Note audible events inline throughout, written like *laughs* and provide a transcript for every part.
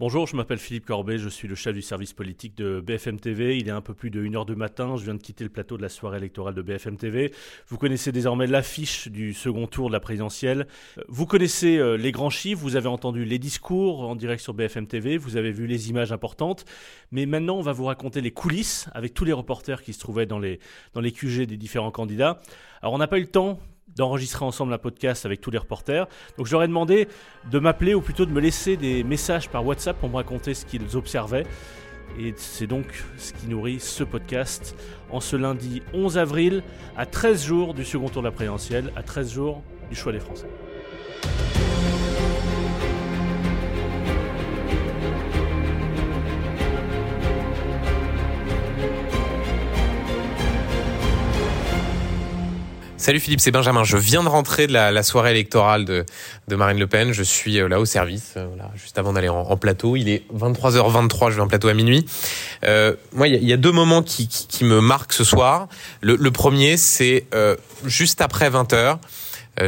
Bonjour, je m'appelle Philippe Corbet, je suis le chef du service politique de BFM TV. Il est un peu plus de 1h du matin, je viens de quitter le plateau de la soirée électorale de BFM TV. Vous connaissez désormais l'affiche du second tour de la présidentielle. Vous connaissez euh, les grands chiffres, vous avez entendu les discours en direct sur BFM TV, vous avez vu les images importantes. Mais maintenant, on va vous raconter les coulisses avec tous les reporters qui se trouvaient dans les, dans les QG des différents candidats. Alors, on n'a pas eu le temps d'enregistrer ensemble un podcast avec tous les reporters. Donc je leur ai demandé de m'appeler ou plutôt de me laisser des messages par WhatsApp pour me raconter ce qu'ils observaient. Et c'est donc ce qui nourrit ce podcast en ce lundi 11 avril, à 13 jours du second tour de la présidentielle, à 13 jours du choix des Français. Salut Philippe, c'est Benjamin. Je viens de rentrer de la, soirée électorale de, Marine Le Pen. Je suis euh, là au service, euh, juste avant d'aller en, plateau. Il est 23h23, je vais en plateau à minuit. Euh, moi, il y, a deux moments qui, me marquent ce soir. Le, premier, c'est juste après 20h.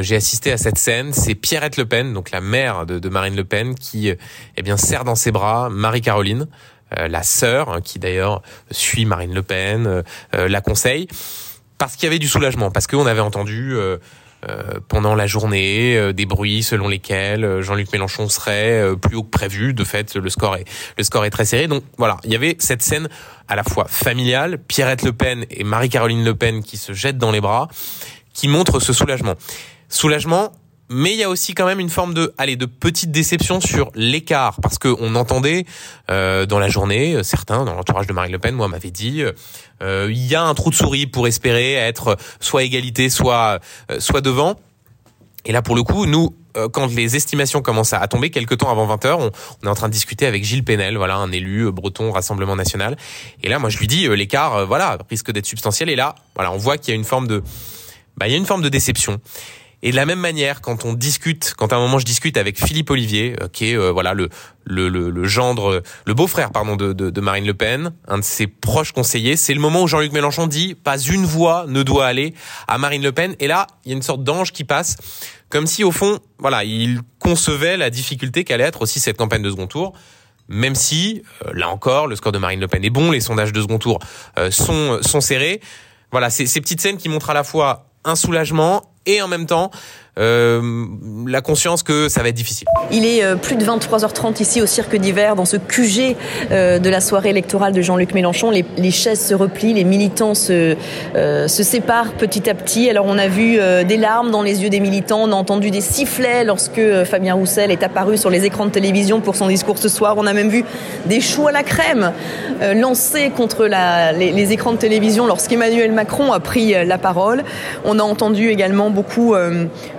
j'ai assisté à cette scène. C'est Pierrette Le Pen, donc la mère de, Marine Le Pen, qui eh bien serre dans ses bras Marie-Caroline, la sœur, hein, qui d'ailleurs suit Marine Le Pen, la conseille parce qu'il y avait du soulagement, parce qu'on avait entendu euh, euh, pendant la journée euh, des bruits selon lesquels Jean-Luc Mélenchon serait plus haut que prévu. De fait, le score est le score est très serré. Donc voilà, il y avait cette scène à la fois familiale, Pierrette Le Pen et Marie-Caroline Le Pen qui se jettent dans les bras, qui montrent ce soulagement. Soulagement mais il y a aussi quand même une forme de, allez, de petite déception sur l'écart, parce que on entendait euh, dans la journée, euh, certains dans l'entourage de Marine Le Pen, moi, m'avaient dit, euh, il y a un trou de souris pour espérer être soit égalité, soit soit devant. Et là, pour le coup, nous, quand les estimations commencent à tomber, quelques temps avant 20h, on, on, est en train de discuter avec Gilles Pénel, voilà, un élu breton Rassemblement National. Et là, moi, je lui dis, l'écart, voilà, risque d'être substantiel. Et là, voilà, on voit qu'il y a une forme de, bah, il y a une forme de déception. Et de la même manière, quand on discute, quand à un moment je discute avec Philippe Olivier, euh, qui est euh, voilà le, le, le, gendre, le beau-frère pardon de, de, de, Marine Le Pen, un de ses proches conseillers, c'est le moment où Jean-Luc Mélenchon dit pas une voix ne doit aller à Marine Le Pen. Et là, il y a une sorte d'ange qui passe, comme si au fond, voilà, il concevait la difficulté qu'allait être aussi cette campagne de second tour même si, euh, là encore, le score de Marine Le Pen est bon, les sondages de second tour sont, sont serrés. Voilà, c'est ces petites scènes qui montrent à la fois un soulagement et en même temps euh, la conscience que ça va être difficile. Il est euh, plus de 23h30 ici au Cirque d'hiver, dans ce QG euh, de la soirée électorale de Jean-Luc Mélenchon. Les, les, chaises se replient, les militants se, se séparent petit à petit. Alors on a vu des larmes dans les yeux des militants, on a entendu des sifflets lorsque Fabien Roussel est apparu sur les écrans de télévision pour son discours ce soir. On a même vu des choux à la crème lancés contre les, écrans de télévision lorsqu'Emmanuel Macron a pris la parole. On a entendu également beaucoup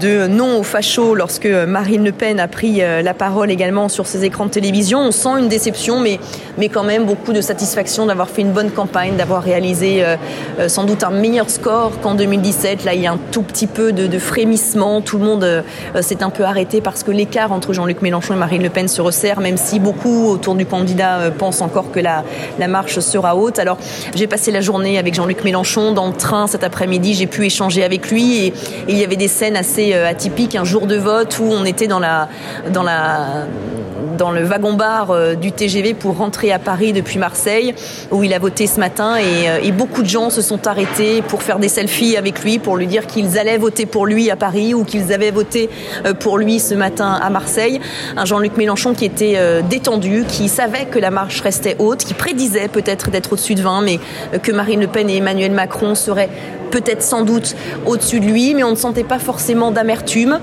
de non aux fachos lorsque Marine Le Pen a pris euh, la parole également sur ses écrans de télévision. On sent une déception, mais, mais quand même beaucoup de satisfaction d'avoir fait une bonne campagne, d'avoir réalisé euh, euh, sans doute un meilleur score qu'en 2017. Là, il y a un tout petit peu de, frémissement. Tout le monde s'est un peu arrêté parce que l'écart entre Jean-Luc Mélenchon et Marine Le Pen se resserre, même si beaucoup autour du candidat pensent encore que la, la marche sera haute. Alors, j'ai passé la journée avec Jean-Luc Mélenchon dans le train cet après-midi. J'ai pu échanger avec lui et, et il y avait des scènes assez euh, atypique, un jour de vote où on était dans la dans la dans le wagon-bar euh, du TGV pour rentrer à Paris depuis Marseille, où il a voté ce matin. Et, euh, et, beaucoup de gens se sont arrêtés pour faire des selfies avec lui, pour lui dire qu'ils allaient voter pour lui à Paris ou qu'ils avaient voté pour lui ce matin à Marseille. Un Jean-Luc Mélenchon qui était détendu, qui savait que la marche restait haute, qui prédisait peut-être d'être au-dessus de 20, mais que Marine Le Pen et Emmanuel Macron seraient peut-être sans doute au-dessus de lui, mais on ne sentait pas forcément d'amertume.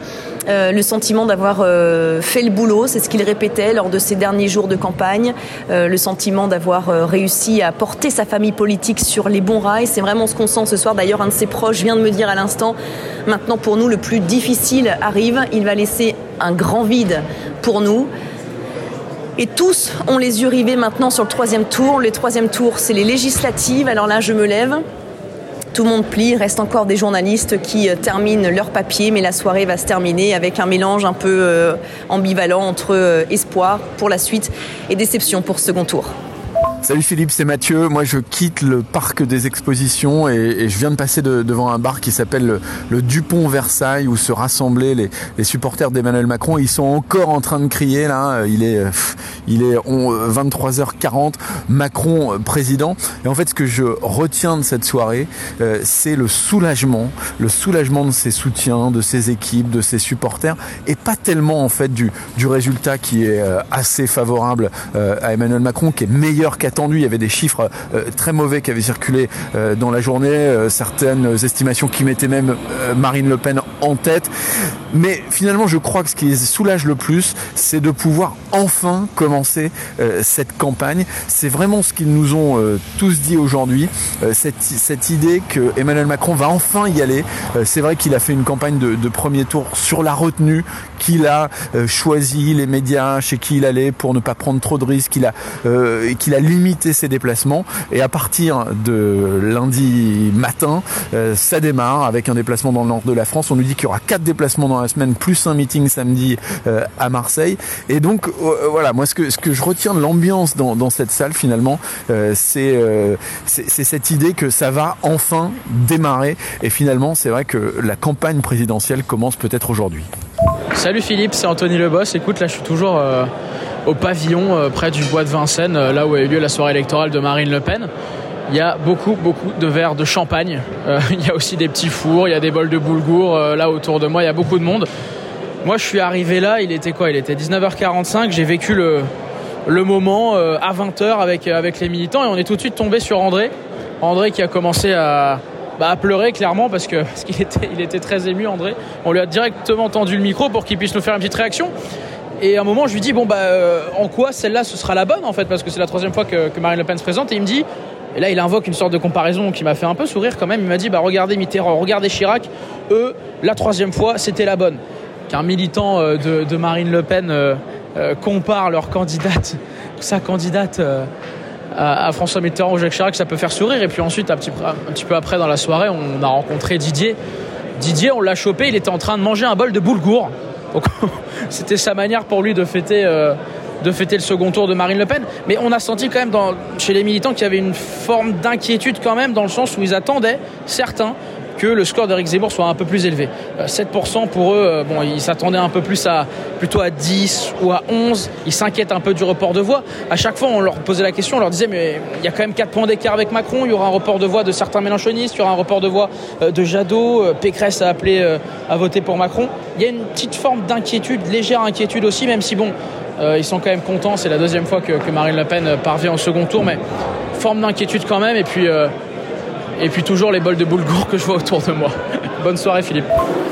Euh, le sentiment d'avoir euh, fait le boulot, c'est ce qu'il répétait lors de ses derniers jours de campagne, euh, le sentiment d'avoir réussi à porter sa famille politique sur les bons rails. C'est vraiment ce qu'on sent ce soir. D'ailleurs, un de ses proches vient de me dire à l'instant, maintenant pour nous, le plus difficile arrive. Il va laisser un grand vide pour nous. Et tous ont les yeux rivés maintenant sur le troisième tour. Le troisième tour, c'est les législatives. Alors là, je me lève tout le monde plie, reste encore des journalistes qui euh, terminent leur papier, mais la soirée va se terminer avec un mélange un peu euh, ambivalent entre euh, espoir pour la suite et déception pour second tour. Salut Philippe, c'est Mathieu. Moi, je quitte le parc des expositions et, je viens de passer devant un bar qui s'appelle le, Dupont Versailles où se rassemblaient les, supporters d'Emmanuel Macron. Ils sont encore en train de crier là. Il est, il est 23h40. Macron euh, président. Et en fait, ce que je retiens de cette soirée, euh, c'est le soulagement, le soulagement de ses soutiens, de ses équipes, de ses supporters, et pas tellement en fait du, du résultat qui est euh, assez favorable à Emmanuel Macron, qui est meilleur qu'à attendu. Il y avait des chiffres euh, très mauvais qui avaient circulé euh, dans la journée, euh, certaines estimations qui mettaient même Marine Le Pen en tête. Mais finalement, je crois que ce qui les soulage le plus, c'est de pouvoir enfin commencer cette campagne. C'est vraiment ce qu'ils nous ont tous dit aujourd'hui, cette, idée que Emmanuel Macron va enfin y aller. c'est vrai qu'il a fait une campagne de, premier tour sur la retenue, qu'il a choisi les médias chez qui il allait pour ne pas prendre trop de risques, qu'il a, qu'il a limiter ses déplacements et à partir de lundi matin, euh, ça démarre avec un déplacement dans le nord de la France. On nous dit qu'il y aura quatre déplacements dans la semaine plus un meeting samedi euh, à Marseille. Et donc euh, voilà, moi ce que ce que je retiens de l'ambiance dans, cette salle finalement, c'est c'est cette idée que ça va enfin démarrer. Et finalement, c'est vrai que la campagne présidentielle commence peut-être aujourd'hui. Salut Philippe, c'est Anthony Leboss. Écoute, là je suis toujours au pavillon euh, près du bois de Vincennes, euh, là où a eu lieu la soirée électorale de Marine Le Pen. Il y a beaucoup, beaucoup de verres de champagne. Euh, *laughs* il y a aussi des petits fours, il y a des bols de boulgour. là autour de moi, il y a beaucoup de monde. Moi, je suis arrivé là, il était quoi? Il était 19h45. J'ai vécu le, moment à 20h avec, avec les militants et on est tout de suite tombé sur André. André qui a commencé à, bah, à pleurer clairement parce qu'il *laughs* parce qu'il était, il était très ému, André. On lui a directement tendu le micro pour qu'il puisse nous faire une petite réaction. Et à un moment, je lui dis bon bah euh, en quoi celle-là ce sera la bonne en fait parce que c'est la troisième fois que, Marine Le Pen se présente et il me dit et là il invoque une sorte de comparaison qui m'a fait un peu sourire quand même. Il m'a dit bah regardez Mitterrand, regardez Chirac, eux la troisième fois c'était la bonne. Qu'un militant euh, de, Marine Le Pen euh, compare leur candidate, *laughs* sa candidate. À, François Mitterrand ou Jacques Chirac, ça peut faire sourire. Et puis ensuite, un petit, un petit peu après, dans la soirée, on a rencontré Didier. Didier, on l'a chopé, il était en train de manger un bol de boulgour. *laughs* C'était sa manière pour lui de fêter, euh, de fêter le second tour de Marine Le Pen. Mais on a senti quand même chez les militants qu'il y avait une forme d'inquiétude quand même dans le sens où ils attendaient, certains, que le score d'Eric Zemmour soit un peu plus élevé. 7% euh, pour eux, euh, bon, ils s'attendaient un peu plus à plutôt à 10 ou à 11. Ils s'inquiètent un peu du report de voix. À chaque fois, on leur posait la question, on leur disait mais il y a quand même 4 points d'écart avec Macron. Il y aura un report de voix de certains Mélenchonistes, il y aura un report de voix euh, de Jadot. Pécresse a appelé à voter pour Macron. Il y a une petite forme d'inquiétude, légère inquiétude aussi, même si bon, ils sont quand même contents. C'est la deuxième fois que, Marine Le Pen parvient au second tour, mais forme d'inquiétude quand même. Et puis et puis toujours les bols de boulgour que je vois autour de moi. Bonne soirée Philippe.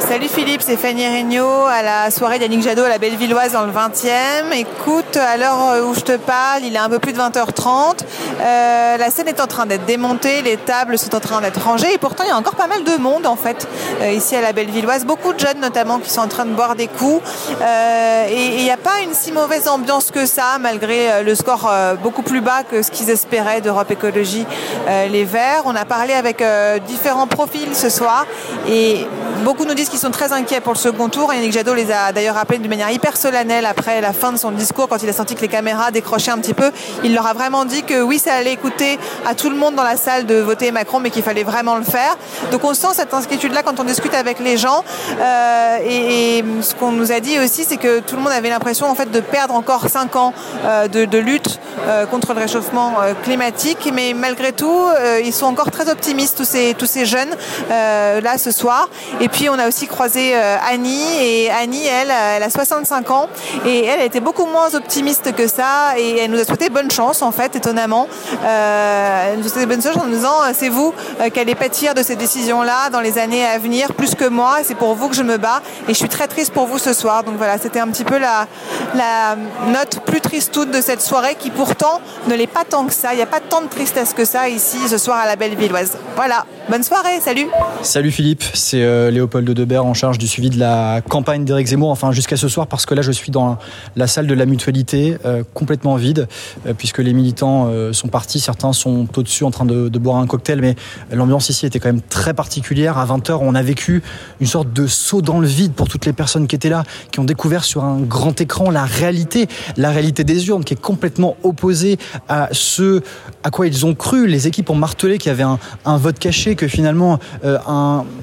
Salut Philippe, c'est Fanny Regnault à la soirée d'Yannick Jadot à la Bellevilloise dans le 20e. Écoute, à l'heure où je te parle, il est un peu plus de 20h30. Euh, la scène est en train d'être démontée, les tables sont en train d'être rangées et pourtant il y a encore pas mal de monde en fait euh, ici à la Bellevilloise. Beaucoup de jeunes notamment qui sont en train de boire des coups. Euh, et il n'y a pas une si mauvaise ambiance que ça malgré le score beaucoup plus bas que ce qu'ils espéraient d'Europe Écologie Les Verts. On a parlé avec différents profils ce soir et beaucoup nous disent qu'ils sont très inquiets pour le second tour. Yannick Jadot les a d'ailleurs rappelés d'une manière hyper solennelle après la fin de son discours, quand il a senti que les caméras décrochaient un petit peu. Il leur a vraiment dit que oui, ça allait écouter à tout le monde dans la salle de voter Macron, mais qu'il fallait vraiment le faire. Donc on sent cette inquiétude-là quand on discute avec les gens. Euh, et, ce qu'on nous a dit aussi, c'est que tout le monde avait l'impression en fait de perdre encore 5 ans euh, de, lutte euh, contre le réchauffement climatique. Mais malgré tout, ils sont encore très optimistes, tous ces, tous ces jeunes, là ce soir. Et puis on a aussi croisé euh, Annie et Annie, elle, elle a 65 ans et elle, était beaucoup moins optimiste que ça et elle nous a souhaité bonne chance en fait, étonnamment. Euh, elle nous a souhaité bonne chance en nous disant euh, c'est vous qui allez pâtir de ces décisions-là dans les années à venir plus que moi c'est pour vous que je me bats et je suis très triste pour vous ce soir. Donc voilà, c'était un petit peu la, la note plus triste toute de cette soirée qui pourtant ne l'est pas tant que ça. Il n'y a pas tant de tristesse que ça ici ce soir à la Belle Villoise. Voilà. Bonne soirée, salut Salut Philippe, c'est euh, Léopold Debert en charge du suivi de la campagne d'Éric Zemmour, enfin jusqu'à ce soir parce que là je suis dans la salle de la mutualité euh, complètement vide euh, puisque les militants sont partis, certains sont au-dessus en train de, boire un cocktail mais l'ambiance ici était quand même très particulière. À 20h on a vécu une sorte de saut dans le vide pour toutes les personnes qui étaient là, qui ont découvert sur un grand écran la réalité, la réalité des urnes qui est complètement opposée à ce à quoi ils ont cru. Les équipes ont martelé qu'il y avait un vote caché que finalement euh,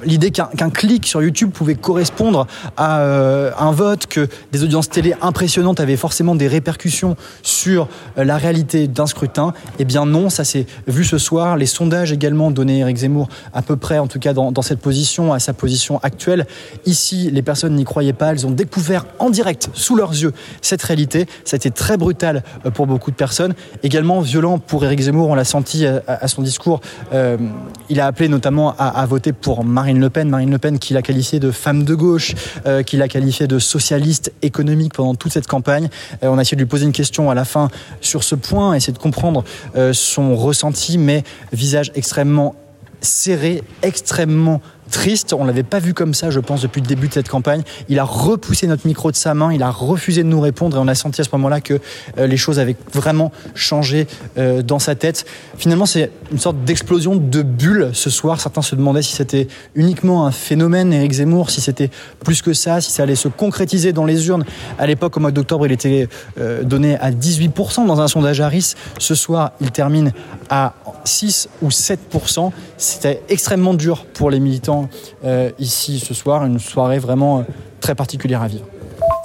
l'idée qu'un clic sur YouTube pouvait correspondre à euh, un vote, que des audiences télé impressionnantes avaient forcément des répercussions sur euh, la réalité d'un scrutin, eh bien non, ça s'est vu ce soir. Les sondages également donnaient Eric Zemmour à peu près, en tout cas dans, cette position, à sa position actuelle. Ici, les personnes n'y croyaient pas, elles ont découvert en direct, sous leurs yeux, cette réalité. Ça a été très brutal pour beaucoup de personnes, également violent pour Eric Zemmour, on l'a senti à, son discours. Il a appelé notamment à, voter pour Marine Le Pen. Marine Le Pen qui l'a qualifiée de femme de gauche, euh, qui l'a qualifiée de socialiste économique pendant toute cette campagne. Euh, on a essayé de lui poser une question à la fin sur ce point, essayer de comprendre euh, son ressenti, mais visage extrêmement serré, extrêmement triste. On l'avait pas vu comme ça, je pense, depuis le début de cette campagne. Il a repoussé notre micro de sa main, il a refusé de nous répondre et on a senti à ce moment-là que euh, les choses avaient vraiment changé euh, dans sa tête. Finalement, c'est une sorte d'explosion de bulle ce soir. Certains se demandaient si c'était uniquement un phénomène, Éric Zemmour, si c'était plus que ça, si ça allait se concrétiser dans les urnes. À l'époque, au mois d'octobre, il était euh, donné à 18% dans un sondage Harris. Ce soir, il termine à 6 ou 7%. C'était extrêmement dur pour les militants ici ce soir, une soirée vraiment euh, très particulière à vivre.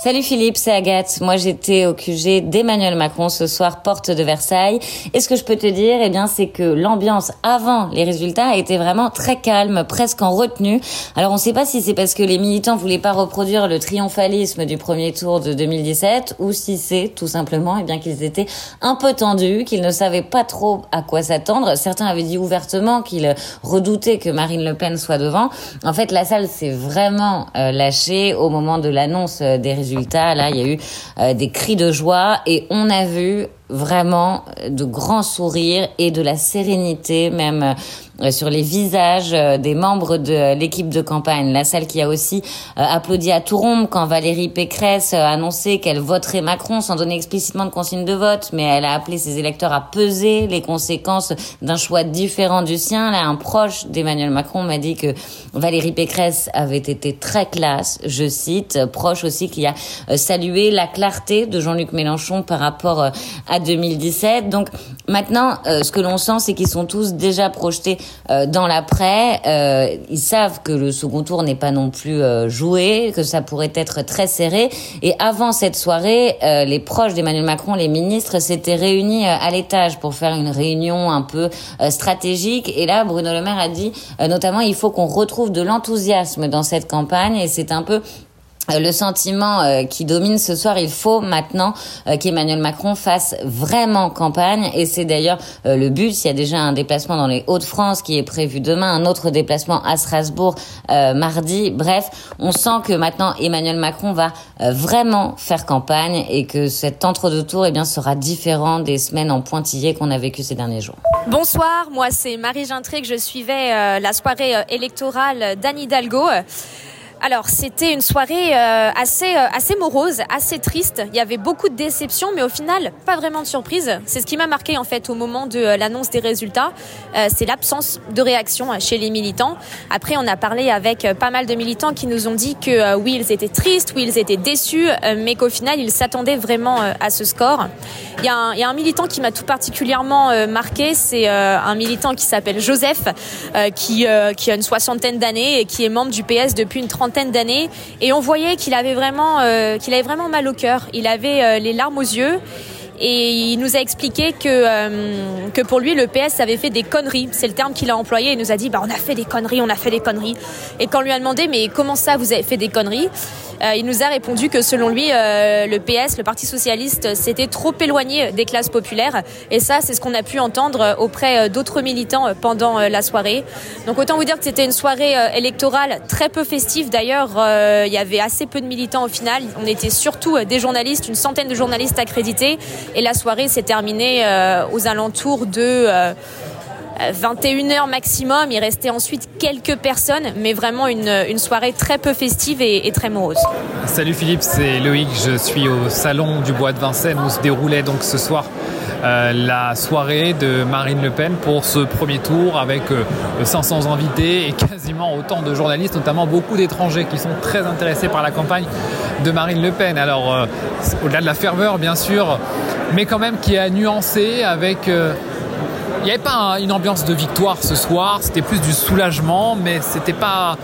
Salut Philippe, c'est Agathe. Moi j'étais au QG d'Emmanuel Macron ce soir, porte de Versailles. Et ce que je peux te dire, eh bien, c'est que l'ambiance avant les résultats était vraiment très calme, presque en retenue. Alors on ne sait pas si c'est parce que les militants voulaient pas reproduire le triomphalisme du premier tour de 2017 ou si c'est tout simplement eh bien qu'ils étaient un peu tendus, qu'ils ne savaient pas trop à quoi s'attendre. Certains avaient dit ouvertement qu'ils redoutaient que Marine Le Pen soit devant. En fait, la salle s'est vraiment euh, lâchée au moment de l'annonce euh, des résultats Là, il y a eu euh, des cris de joie et on a vu vraiment de grands sourires et de la sérénité même euh, sur les visages euh, des membres de l'équipe de campagne. La salle qui a aussi euh, applaudi à tout rond quand Valérie Pécresse a annoncé qu'elle voterait Macron sans donner explicitement de consigne de vote, mais elle a appelé ses électeurs à peser les conséquences d'un choix différent du sien. Là, un proche d'Emmanuel Macron m'a dit que Valérie Pécresse avait été très classe, je cite, proche aussi qui a salué la clarté de Jean-Luc Mélenchon par rapport à 2017. Donc maintenant, ce que l'on sent, c'est qu'ils sont tous déjà projetés euh, dans l'après, euh, ils savent que le second tour n'est pas non plus euh, joué, que ça pourrait être très serré. Et avant cette soirée, les proches d'Emmanuel Macron, les ministres, s'étaient réunis à l'étage pour faire une réunion un peu stratégique. Et là, Bruno Le Maire a dit, notamment, il faut qu'on retrouve de l'enthousiasme dans cette campagne. Et c'est un peu euh, le sentiment euh, qui domine ce soir, il faut maintenant euh, qu'Emmanuel Macron fasse vraiment campagne et c'est d'ailleurs le but. Il y a déjà un déplacement dans les Hauts-de-France qui est prévu demain, un autre déplacement à Strasbourg mardi. Bref, on sent que maintenant Emmanuel Macron va vraiment faire campagne et que cet entre-deux tours eh bien, sera différent des semaines en pointillé qu'on a vécu ces derniers jours. Bonsoir, moi c'est Marie Gintré que je suivais la soirée électorale d'Anne Hidalgo. Alors, c'était une soirée euh, assez, euh, assez morose, assez triste. Il y avait beaucoup de déceptions, mais au final, pas vraiment de surprise. C'est ce qui m'a marqué en fait au moment de euh, l'annonce des résultats. c'est l'absence de réaction chez les militants. Après, on a parlé avec pas mal de militants qui nous ont dit que oui, ils étaient tristes, oui, ils étaient déçus, mais qu'au final, ils s'attendaient vraiment à ce score. Il y, a un, y a un militant qui m'a tout particulièrement marqué. C'est un militant qui s'appelle Joseph, qui, qui a une soixantaine d'années et qui est membre du PS depuis une trentaine d'années et on voyait qu'il avait vraiment euh, qu'il avait vraiment mal au cœur. Il avait euh, les larmes aux yeux. Et il nous a expliqué que, euh, que pour lui, le PS avait fait des conneries. C'est le terme qu'il a employé. Il nous a dit, bah, on a fait des conneries, on a fait des conneries. Et quand on lui a demandé, mais comment ça, vous avez fait des conneries? Il nous a répondu que selon lui, euh, le PS, le Parti socialiste, s'était trop éloigné des classes populaires. Et ça, c'est ce qu'on a pu entendre auprès d'autres militants pendant la soirée. Donc autant vous dire que c'était une soirée électorale très peu festive. D'ailleurs, il y avait assez peu de militants au final. On était surtout des journalistes, une centaine de journalistes accrédités. Et la soirée s'est terminée aux alentours de 21h maximum. Il restait ensuite quelques personnes, mais vraiment une, soirée très peu festive et, très morose. Salut Philippe, c'est Loïc. Je suis au salon du Bois de Vincennes où se déroulait donc ce soir euh, la soirée de Marine Le Pen pour ce premier tour avec euh, 500 invités et *laughs* quasiment autant de journalistes, notamment beaucoup d'étrangers qui sont très intéressés par la campagne de Marine Le Pen. Alors, euh, au-delà de la ferveur, bien sûr, mais quand même qui a nuancé avec euh, il n'y avait pas une ambiance de victoire ce soir, c'était plus du soulagement, mais c'était pas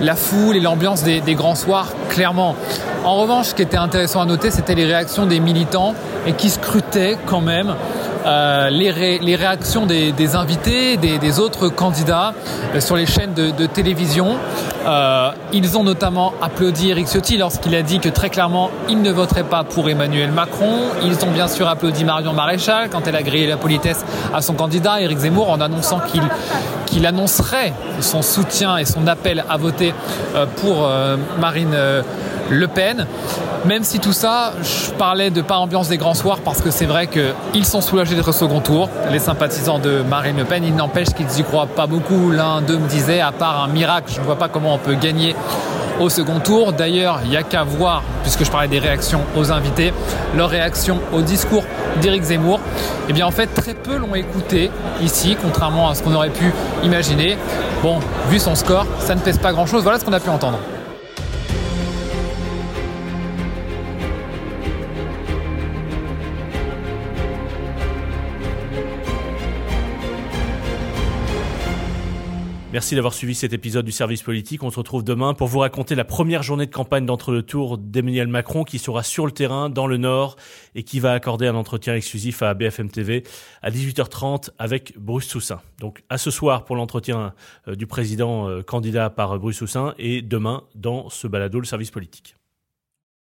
la foule et l'ambiance des, des, grands soirs, clairement. En revanche, ce qui était intéressant à noter, c'était les réactions des militants et qui scrutaient quand même euh, les, ré, les, réactions des, des invités, des, des, autres candidats euh, sur les chaînes de, de télévision. Euh, ils ont notamment applaudi Eric Ciotti lorsqu'il a dit que très clairement il ne voterait pas pour Emmanuel Macron. Ils ont bien sûr applaudi Marion Maréchal quand elle a grillé la politesse à son candidat Eric Zemmour en annonçant qu'il qu'il annoncerait son soutien et son appel à voter euh, pour euh, Marine le Pen. Même si tout ça, je parlais de pas ambiance des grands soirs parce que c'est vrai qu'ils sont soulagés d'être au second tour, les sympathisants de Marine Le Pen. Il n'empêche qu'ils n'y croient pas beaucoup. L'un d'eux me disait, à part un miracle, je ne vois pas comment on peut gagner au second tour. D'ailleurs, il n'y a qu'à voir, puisque je parlais des réactions aux invités, leur réaction au discours d'Éric Zemmour. Eh bien, en fait, très peu l'ont écouté ici, contrairement à ce qu'on aurait pu imaginer. Bon, vu son score, ça ne pèse pas grand-chose. Voilà ce qu'on a pu entendre. Merci d'avoir suivi cet épisode du service politique. On se retrouve demain pour vous raconter la première journée de campagne d'entre-deux-tours d'Emmanuel Macron qui sera sur le terrain dans le Nord et qui va accorder un entretien exclusif à BFM TV à 18h30 avec Bruce Toussaint. Donc à ce soir pour l'entretien du président candidat par Bruce Toussaint et demain dans ce balado le service politique.